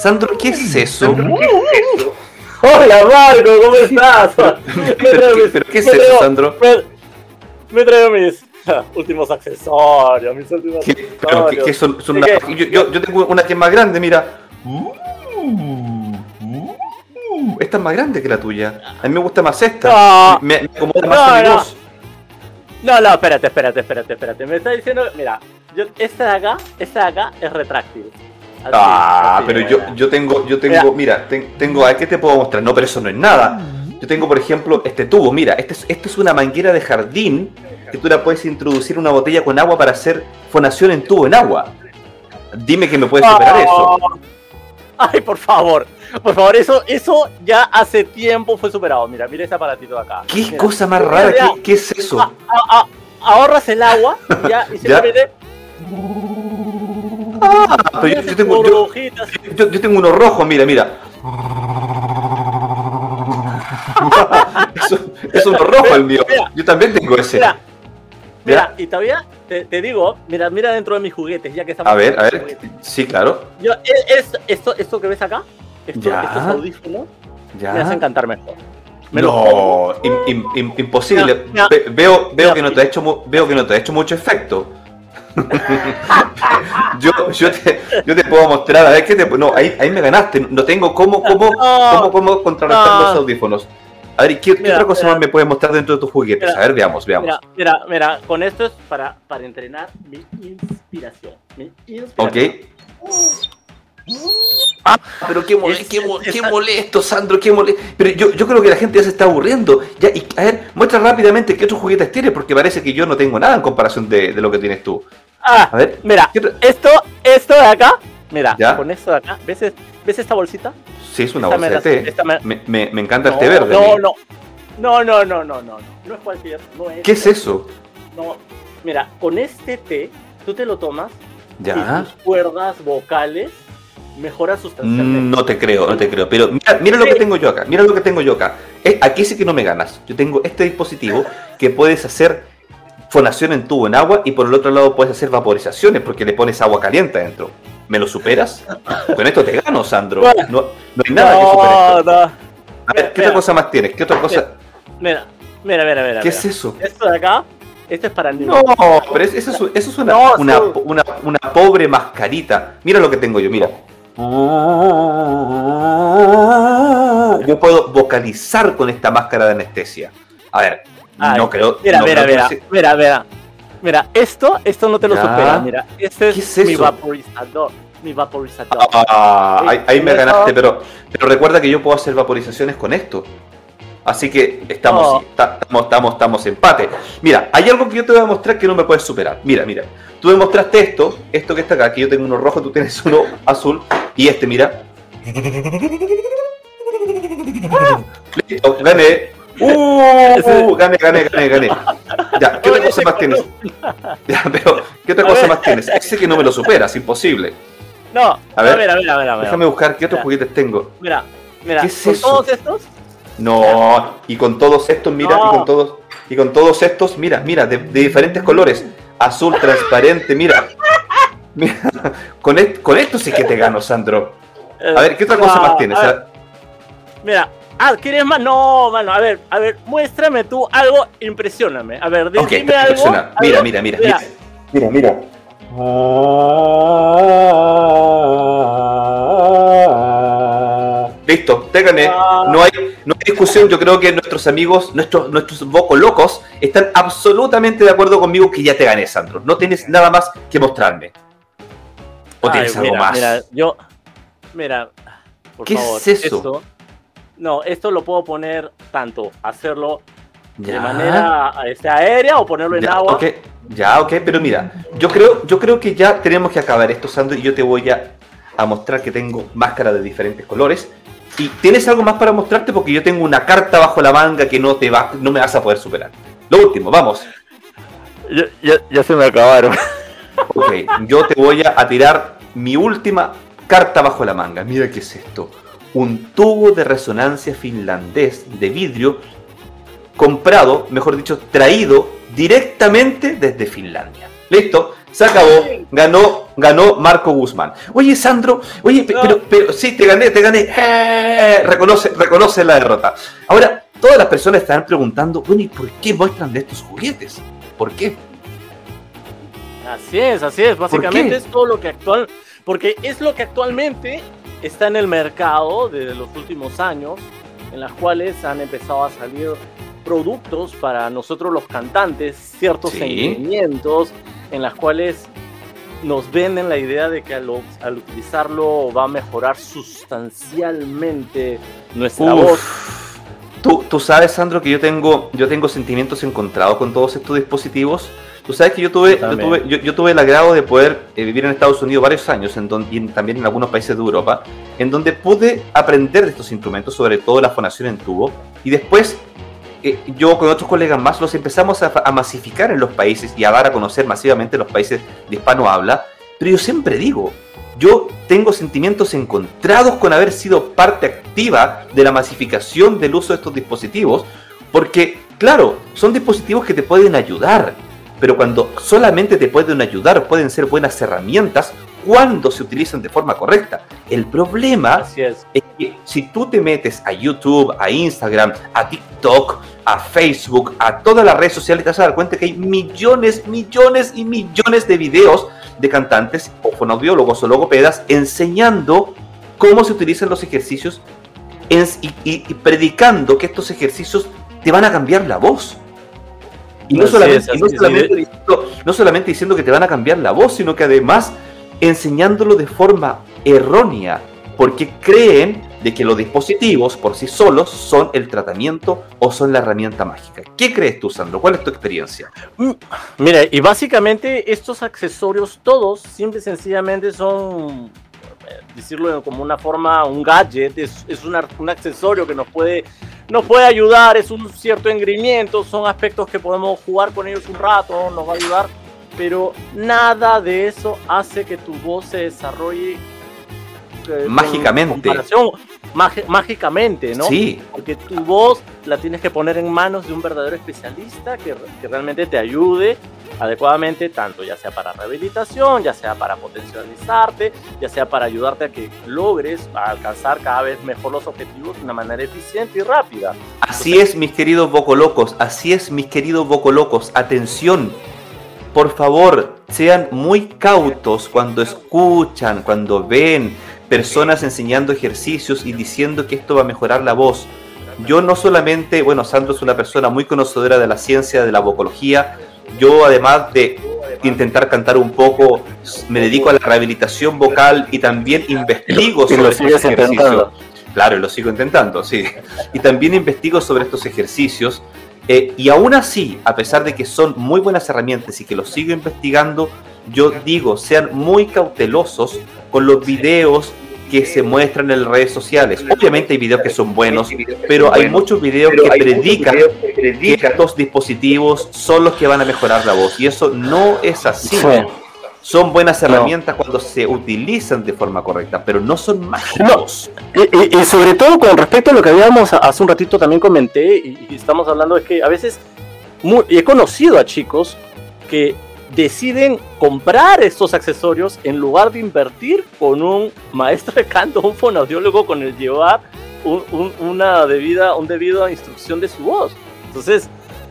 Sandro, ¿qué es eso? Hola Marco, ¿cómo estás? ¿Pero, qué, pero qué es eso, Sandro? Me, me traigo mis últimos accesorios, mis últimos ¿Qué, pero, ¿qué, qué son, son una- ¿Qué? yo, yo, yo tengo una que es más grande, mira. Esta es más grande que la tuya. A mí me gusta más esta. No. Me, me acomoda más No, a mi no. voz. No, no, espérate, espérate, espérate, espérate. Me está diciendo, mira, yo, esta de acá, esta de acá es retráctil. Así, Ah, así, pero yo, yo tengo, yo tengo, mira, ten- tengo, a ver, ¿qué te puedo mostrar? No, pero eso no es nada. Yo tengo, por ejemplo, este tubo, mira, este es, esto es una manguera de jardín que tú la puedes introducir en una botella con agua para hacer fonación en tubo en agua. Dime que me puedes superar eso. Ay, por favor, por favor, eso, eso ya hace tiempo fue superado. Mira, mira ese aparatito de acá. ¿Qué Mira. cosa más rara? ¿Qué, qué es eso? Ah, ah, ah, ahorras el agua ya, y simplemente Ah, pero yo, yo tengo, yo, yo- tengo uno rojo, mira, mira. Es uno rojo el mío. Yo también tengo ese. Mira, mira, y todavía te, te digo, mira, mira dentro de mis juguetes, ya que estamos A ver, a ver. juguetes. Sí, claro. Yo, es- es- esto, esto que ves acá, esto, Ya. estos audífonos, Ya. me hacen cantar mejor. Me. No, im- im- im- imposible. Ve- veo, veo que no te ha hecho veo que no te ha hecho mucho efecto. Yo, yo, te, yo te puedo mostrar, a ver qué te no, ahí, ahí me ganaste. No tengo cómo, cómo, cómo, cómo contrarrestar los audífonos. A ver, ¿qué, otra cosa mira. más me puedes mostrar dentro de tus juguetes? Mira, a ver, veamos, veamos. Mira, mira, mira, con esto es para, para entrenar mi inspiración. Mi inspiración. Ok. Ah, pero qué, mole- qué mo- es- qué molesto, Sandro, qué molesto. Pero yo, yo creo que la gente ya se está aburriendo. Ya, y, a ver, muestra rápidamente qué otros juguetes tienes, porque parece que yo no tengo nada en comparación de, de lo que tienes tú. Ah, A ver, mira, ¿qué otro- esto, esto de acá, mira, ¿Ya? con esto de acá, ¿ves, es- ¿ves esta bolsita? sí, es una Esta bolsa me de té. me- Me, me- me encanta el té no, verde. a No, no, no, no, no, no, no, es cualquier, no es. ¿Qué es eso? No, mira, con este té, tú te lo tomas y Ya. tus cuerdas vocales mejoran sustancialmente. Mm, No te creo, no te creo. Pero mira, mira lo que tengo yo acá. Mira lo que tengo yo acá. Eh, aquí sí que no me ganas. Yo tengo este dispositivo que puedes hacer fonación en tubo en agua y por el otro lado puedes hacer vaporizaciones porque le pones agua caliente adentro. ¿Me lo superas? Con esto te gano, Sandro. No, no hay nada que supere esto. no. A ver, ¿qué Mira. otra cosa más tienes? ¿Qué otra cosa? Mira, mira, mira, mira. ¿Qué mira. es eso? Esto de acá, esto es para niños. No, pero es- eso, es, eso es una, una, una, una pobre mascarita. Mira lo que tengo yo, mira. Yo puedo vocalizar con esta máscara de anestesia. A ver, Ay, no creo. Mira, no mira, creo mira, mira, mira. Mira, esto, esto no te lo Ya. supera, mira. Este es, ¿Qué es mi vaporizador. Mi vaporizador. Ah, ahí, ahí me ganaste, pero, pero recuerda que yo puedo hacer vaporizaciones con esto. Así que estamos, ta- estamos, estamos, estamos empate. Mira, hay algo que yo te voy a mostrar que no me puedes superar. Mira, mira. Tú me mostraste esto, esto que está acá, que yo tengo uno rojo, tú tienes uno azul, y este, mira. Listo, gané. Uh, gané, gané, gané, gané. Ya, ¿qué otra cosa más tienes? Ya, pero, ¿qué otra A cosa ver. más tienes? Ese que no me lo superas, imposible. No, A ver, mira, mira, mira, mira. Déjame buscar qué otros Mira. juguetes tengo. Mira, mira, ¿Qué es con eso? todos estos, No, y con todos estos, mira, No. y con todos, y con todos estos, mira, mira, de, de diferentes colores. Azul, transparente, mira. Mira, con, est- con esto sí que te gano, Sandro. A ver, ¿qué otra cosa no, más tienes? a ver, Mira, ah, ¿quieres más? No, mano, a ver, a ver, muéstrame tú algo, impresioname. A ver, dime te algo. Mira, algo. mira, mira, Mira. mira. Mira, mira. Listo, te gané. Ah. No hay, no hay discusión. Yo creo que nuestros amigos, nuestros, nuestros vocos locos, están absolutamente de acuerdo conmigo que ya te gané, Sandro. No tienes nada más que mostrarme. ¿O Ay, tienes algo mira, más? Mira, yo. Mira, por ¿Qué favor. es eso? Esto, no, esto lo puedo poner tanto, hacerlo de manera este, aérea o ponerlo en Ya, agua. ok, ya, ok, pero mira, yo creo, yo creo que ya tenemos que acabar esto, Sandro, y yo te voy a, a mostrar que tengo máscaras de diferentes colores. Y tienes algo más para mostrarte porque yo tengo una carta bajo la manga que no te va, no me vas a poder superar. Lo último, vamos. Ya, ya- ya se me acabaron. Ok, yo te voy a, a tirar mi última carta bajo la manga. Mira qué es esto. Un tubo de resonancia finlandés de vidrio comprado, mejor dicho, traído directamente desde Finlandia. Listo, se acabó. Ganó ganó Marco Guzmán. Oye, Sandro, oye, pero, pero sí, te gané, te gané. Eh, reconoce, reconoce la derrota. Ahora, todas las personas están preguntando, bueno, ¿y por qué muestran de estos juguetes? ¿Por qué? Así es, así es. Básicamente es todo lo que actual, porque es lo que actualmente está en el mercado desde los últimos años, en las cuales han empezado a salir productos para nosotros los cantantes, ciertos sentimientos en las cuales nos venden la idea de que al, utilizarlo va a mejorar sustancialmente nuestra voz. Tú, tú, sabes, Sandro, que yo tengo, yo tengo sentimientos encontrados con todos estos dispositivos. Tú sabes que yo tuve, yo tuve, yo, tuve, el agrado de poder eh, vivir en Estados Unidos varios años en donde, y también en algunos países de Europa, en donde pude aprender de estos instrumentos, sobre todo la fonación en tubo, y después eh, yo con otros colegas más los empezamos a, a, masificar en los países y a dar a conocer masivamente los países de hispano habla, pero yo siempre digo, yo tengo sentimientos encontrados con haber sido parte activa de la masificación del uso de estos dispositivos, porque, claro, son dispositivos que te pueden ayudar, pero cuando solamente te pueden ayudar, pueden ser buenas herramientas cuando se utilizan de forma correcta. El problema es. que si tú te metes a YouTube, a Instagram, a TikTok, a Facebook, a todas las redes sociales, te vas a dar cuenta que hay millones, millones y millones de videos de cantantes o fonoaudiólogos o logopedas enseñando cómo se utilizan los ejercicios y predicando que estos ejercicios te van a cambiar la voz. Y no, solamente, no, solamente diciendo, que te van a cambiar la voz, sino que además enseñándolo de forma errónea, porque creen de que los dispositivos por sí solos son el tratamiento o son la herramienta mágica. ¿Qué crees tú, Sandro? ¿Cuál es tu experiencia? Mm, mira, y básicamente estos accesorios todos, simple y sencillamente son, eh, decirlo como una forma, un gadget, es, un accesorio que nos puede nos puede ayudar, es un cierto engreimiento, son aspectos que podemos jugar con ellos un rato, nos va a ayudar, pero nada de eso hace que tu voz se desarrolle eh, mágicamente. mágicamente, ¿no? Sí. Porque tu voz la tienes que poner en manos de un verdadero especialista que, que realmente te ayude adecuadamente, tanto ya sea para rehabilitación, ya sea para potencializarte, ya sea para ayudarte a que logres alcanzar cada vez mejor los objetivos de una manera eficiente y rápida. Así es, mis queridos bocolocos, así es, mis queridos bocolocos, atención. Por favor, sean muy cautos cuando escuchan, cuando ven personas enseñando ejercicios y diciendo que esto va a mejorar la voz. Yo no solamente, bueno, Sandro es una persona muy conocedora de la ciencia, de la vocología, yo además de intentar cantar un poco, me dedico a la rehabilitación vocal y también investigo sobre estos ejercicios. Claro, lo sigo intentando, sí. Y también investigo sobre estos ejercicios. Eh, y aún así, a pesar de que son muy buenas herramientas y que los sigo investigando, yo digo, sean muy cautelosos con los videos que se muestran en las redes sociales. Obviamente hay videos que son buenos, pero hay muchos videos que predican que estos dispositivos son los que van a mejorar la voz. Y eso no es así. Son buenas herramientas cuando se utilizan de forma correcta, pero no son mágicos. Y, sobre todo con respecto a lo que habíamos hace un ratito también comenté, y, estamos hablando de que a veces he conocido a chicos que deciden comprar estos accesorios en lugar de invertir con un maestro de canto, un fonoaudiólogo con el llevar una debida, un debido a instrucción de su voz. Entonces,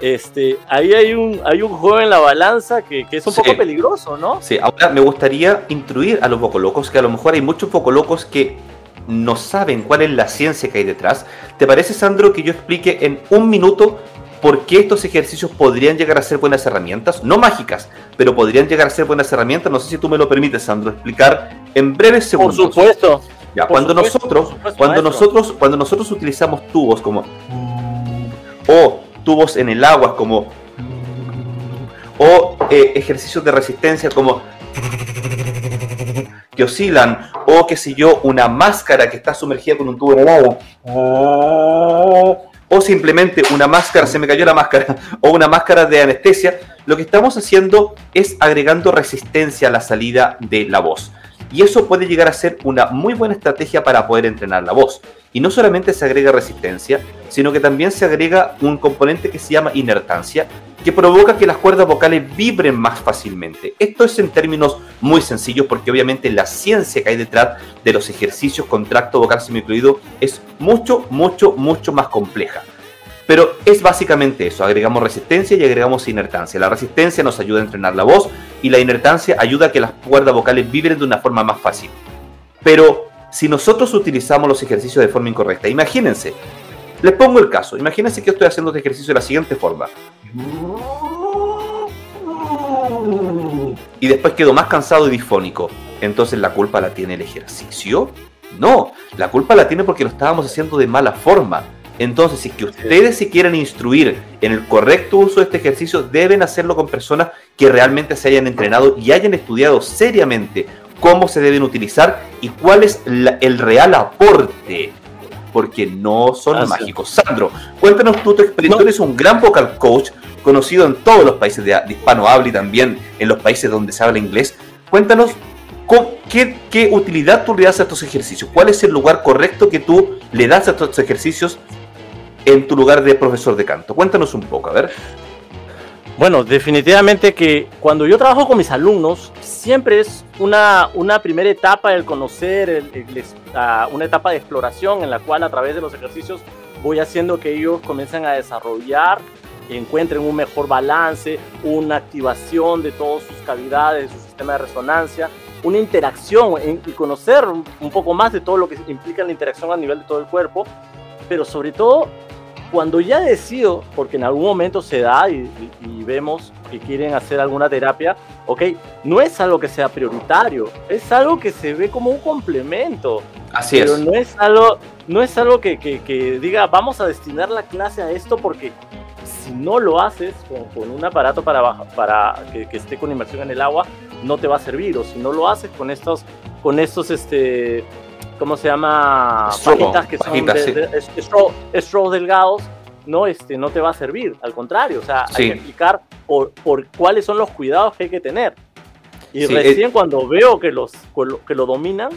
este, ahí hay un, hay un juego en la balanza que, es un poco peligroso, ¿no? Sí, ahora me gustaría instruir a los locos que a lo mejor hay muchos locos que no saben cuál es la ciencia que hay detrás. ¿Te parece, Sandro, que yo explique en un minuto por qué estos ejercicios podrían llegar a ser buenas herramientas, no mágicas, pero podrían llegar a ser buenas herramientas. No sé si tú me lo permites, Sandro, explicar en breves segundos. Por supuesto. Ya, cuando nosotros, cuando nosotros, cuando nosotros utilizamos tubos como o tubos en el agua como o eh, ejercicios de resistencia como que oscilan o qué sé yo, una máscara que está sumergida con un tubo en el agua o simplemente una máscara, se me cayó la máscara, o una máscara de anestesia, lo que estamos haciendo es agregando resistencia a la salida de la voz. Y eso puede llegar a ser una muy buena estrategia para poder entrenar la voz. Y no solamente se agrega resistencia, sino que también se agrega un componente que se llama inertancia, que provoca que las cuerdas vocales vibren más fácilmente. Esto es en términos muy sencillos porque obviamente la ciencia que hay detrás de los ejercicios con tracto vocal semiocluido es mucho, mucho, mucho más compleja. Pero es básicamente eso, agregamos resistencia y agregamos inertancia. La resistencia nos ayuda a entrenar la voz y la inertancia ayuda a que las cuerdas vocales vibren de una forma más fácil. Pero si nosotros utilizamos los ejercicios de forma incorrecta, imagínense, les pongo el caso. Imagínense que estoy haciendo este ejercicio de la siguiente forma. Y después quedo más cansado y disfónico. Entonces, ¿la culpa la tiene el ejercicio? No, la culpa la tiene porque lo estábamos haciendo de mala forma. Entonces, si que ustedes se quieren instruir en el correcto uso de este ejercicio, deben hacerlo con personas que realmente se hayan entrenado y hayan estudiado seriamente cómo se deben utilizar y cuál es el real aporte porque no son mágicos. Sandro, cuéntanos tú tu experiencia. Tú eres un gran vocal coach conocido en todos los países de, hispano habla y también en los países donde se habla inglés. Cuéntanos qué, qué utilidad tú le das a estos ejercicios. ¿Cuál es el lugar correcto que tú le das a estos ejercicios en tu lugar de profesor de canto? Cuéntanos un poco, a ver. Bueno, definitivamente que cuando yo trabajo con mis alumnos, siempre es una, una primera etapa el conocer, una etapa de exploración en la cual a través de los ejercicios voy haciendo que ellos comiencen a desarrollar, encuentren un mejor balance, una activación de todas sus cavidades, de su sistema de resonancia, una interacción y conocer un poco más de todo lo que implica la interacción a nivel de todo el cuerpo, pero sobre todo cuando ya decido, porque en algún momento se da y, vemos que quieren hacer alguna terapia, ok, no es algo que sea prioritario, es algo que se ve como un complemento. Así pero no es algo, no es algo que, que, diga, vamos a destinar la clase a esto porque si no lo haces con, un aparato para, para que, que, esté con inmersión en el agua, no te va a servir. O si no lo haces con estos, con estos este, ¿cómo se llama? Pajitas que son de, delgados, no, este, no te va a servir. Al contrario, o sea, hay que explicar por, por, cuáles son los cuidados que hay que tener. Y recién cuando veo que, los, que lo dominan,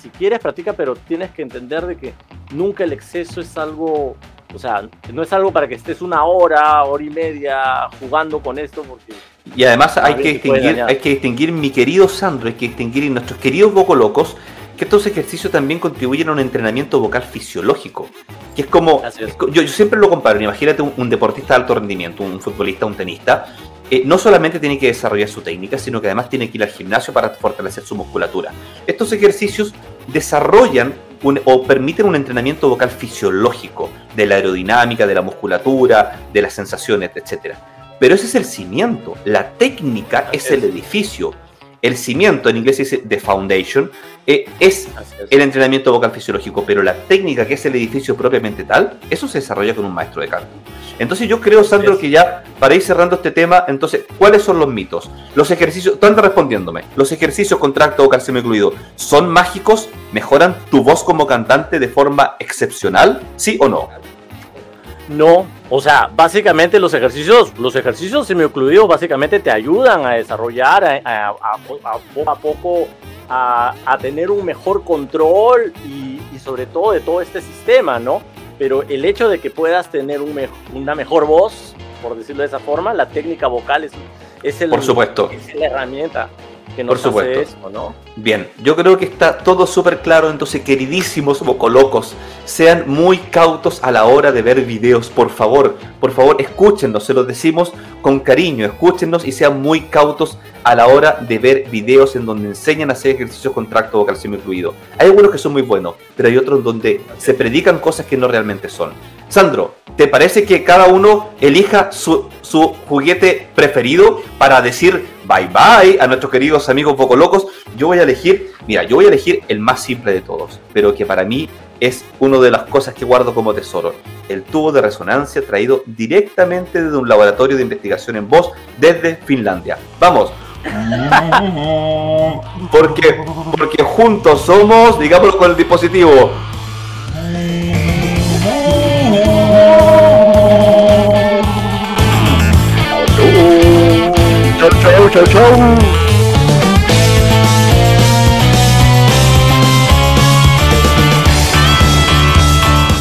si quieres practica, pero tienes que entender de que nunca el exceso es algo, o sea, no es algo para que estés una hora, hora y media jugando con esto, porque... Y además hay que, distinguir, hay que distinguir, mi querido Sandro, hay que distinguir nuestros queridos locos que estos ejercicios también contribuyen a un entrenamiento vocal fisiológico. Que es como, yo, siempre lo comparo, imagínate un, deportista de alto rendimiento, un futbolista, un tenista, eh, no solamente tiene que desarrollar su técnica, sino que además tiene que ir al gimnasio para fortalecer su musculatura. Estos ejercicios desarrollan o permiten un entrenamiento vocal fisiológico de la aerodinámica, de la musculatura, de las sensaciones, etc. Pero ese es el cimiento, la técnica es el edificio el cimiento, en inglés dice the foundation, eh, es el entrenamiento vocal fisiológico, pero la técnica que es el edificio propiamente tal, eso se desarrolla con un maestro de canto. Entonces yo creo, Sandro, que ya para ir cerrando este tema, entonces, ¿cuáles son los mitos? Los ejercicios, tú andas respondiéndome, los ejercicios con tracto vocal incluido, ¿son mágicos? ¿Mejoran tu voz como cantante de forma excepcional? ¿Sí o no? No, o sea, básicamente los ejercicios, los ejercicios semiocluidos básicamente te ayudan a desarrollar a, poco a poco a, tener un mejor control y, sobre todo de todo este sistema, ¿no? Pero el hecho de que puedas tener una mejor voz, por decirlo de esa forma, la técnica vocal es, es, el, por supuesto. es la herramienta que nos Por supuesto. ¿no? Bien, yo creo que está todo súper claro, entonces queridísimos bocolocos, sean muy cautos a la hora de ver videos, por favor, por favor, escúchennos, se los decimos con cariño, escúchennos y sean muy cautos a la hora de ver videos en donde enseñan a hacer ejercicios con tracto vocal incluido. Hay algunos que son muy buenos, pero hay otros donde se predican cosas que no realmente son. Sandro, ¿te parece que cada uno elija su, su juguete preferido para decir bye bye a nuestros queridos amigos poco locos? Yo voy a elegir, mira, yo voy a elegir el más simple de todos, pero que para mí es una de las cosas que guardo como tesoro. El tubo de resonancia traído directamente desde un laboratorio de investigación en voz desde Finlandia. Vamos. Porque, porque juntos somos, digámoslo con el dispositivo. tchau, tchau.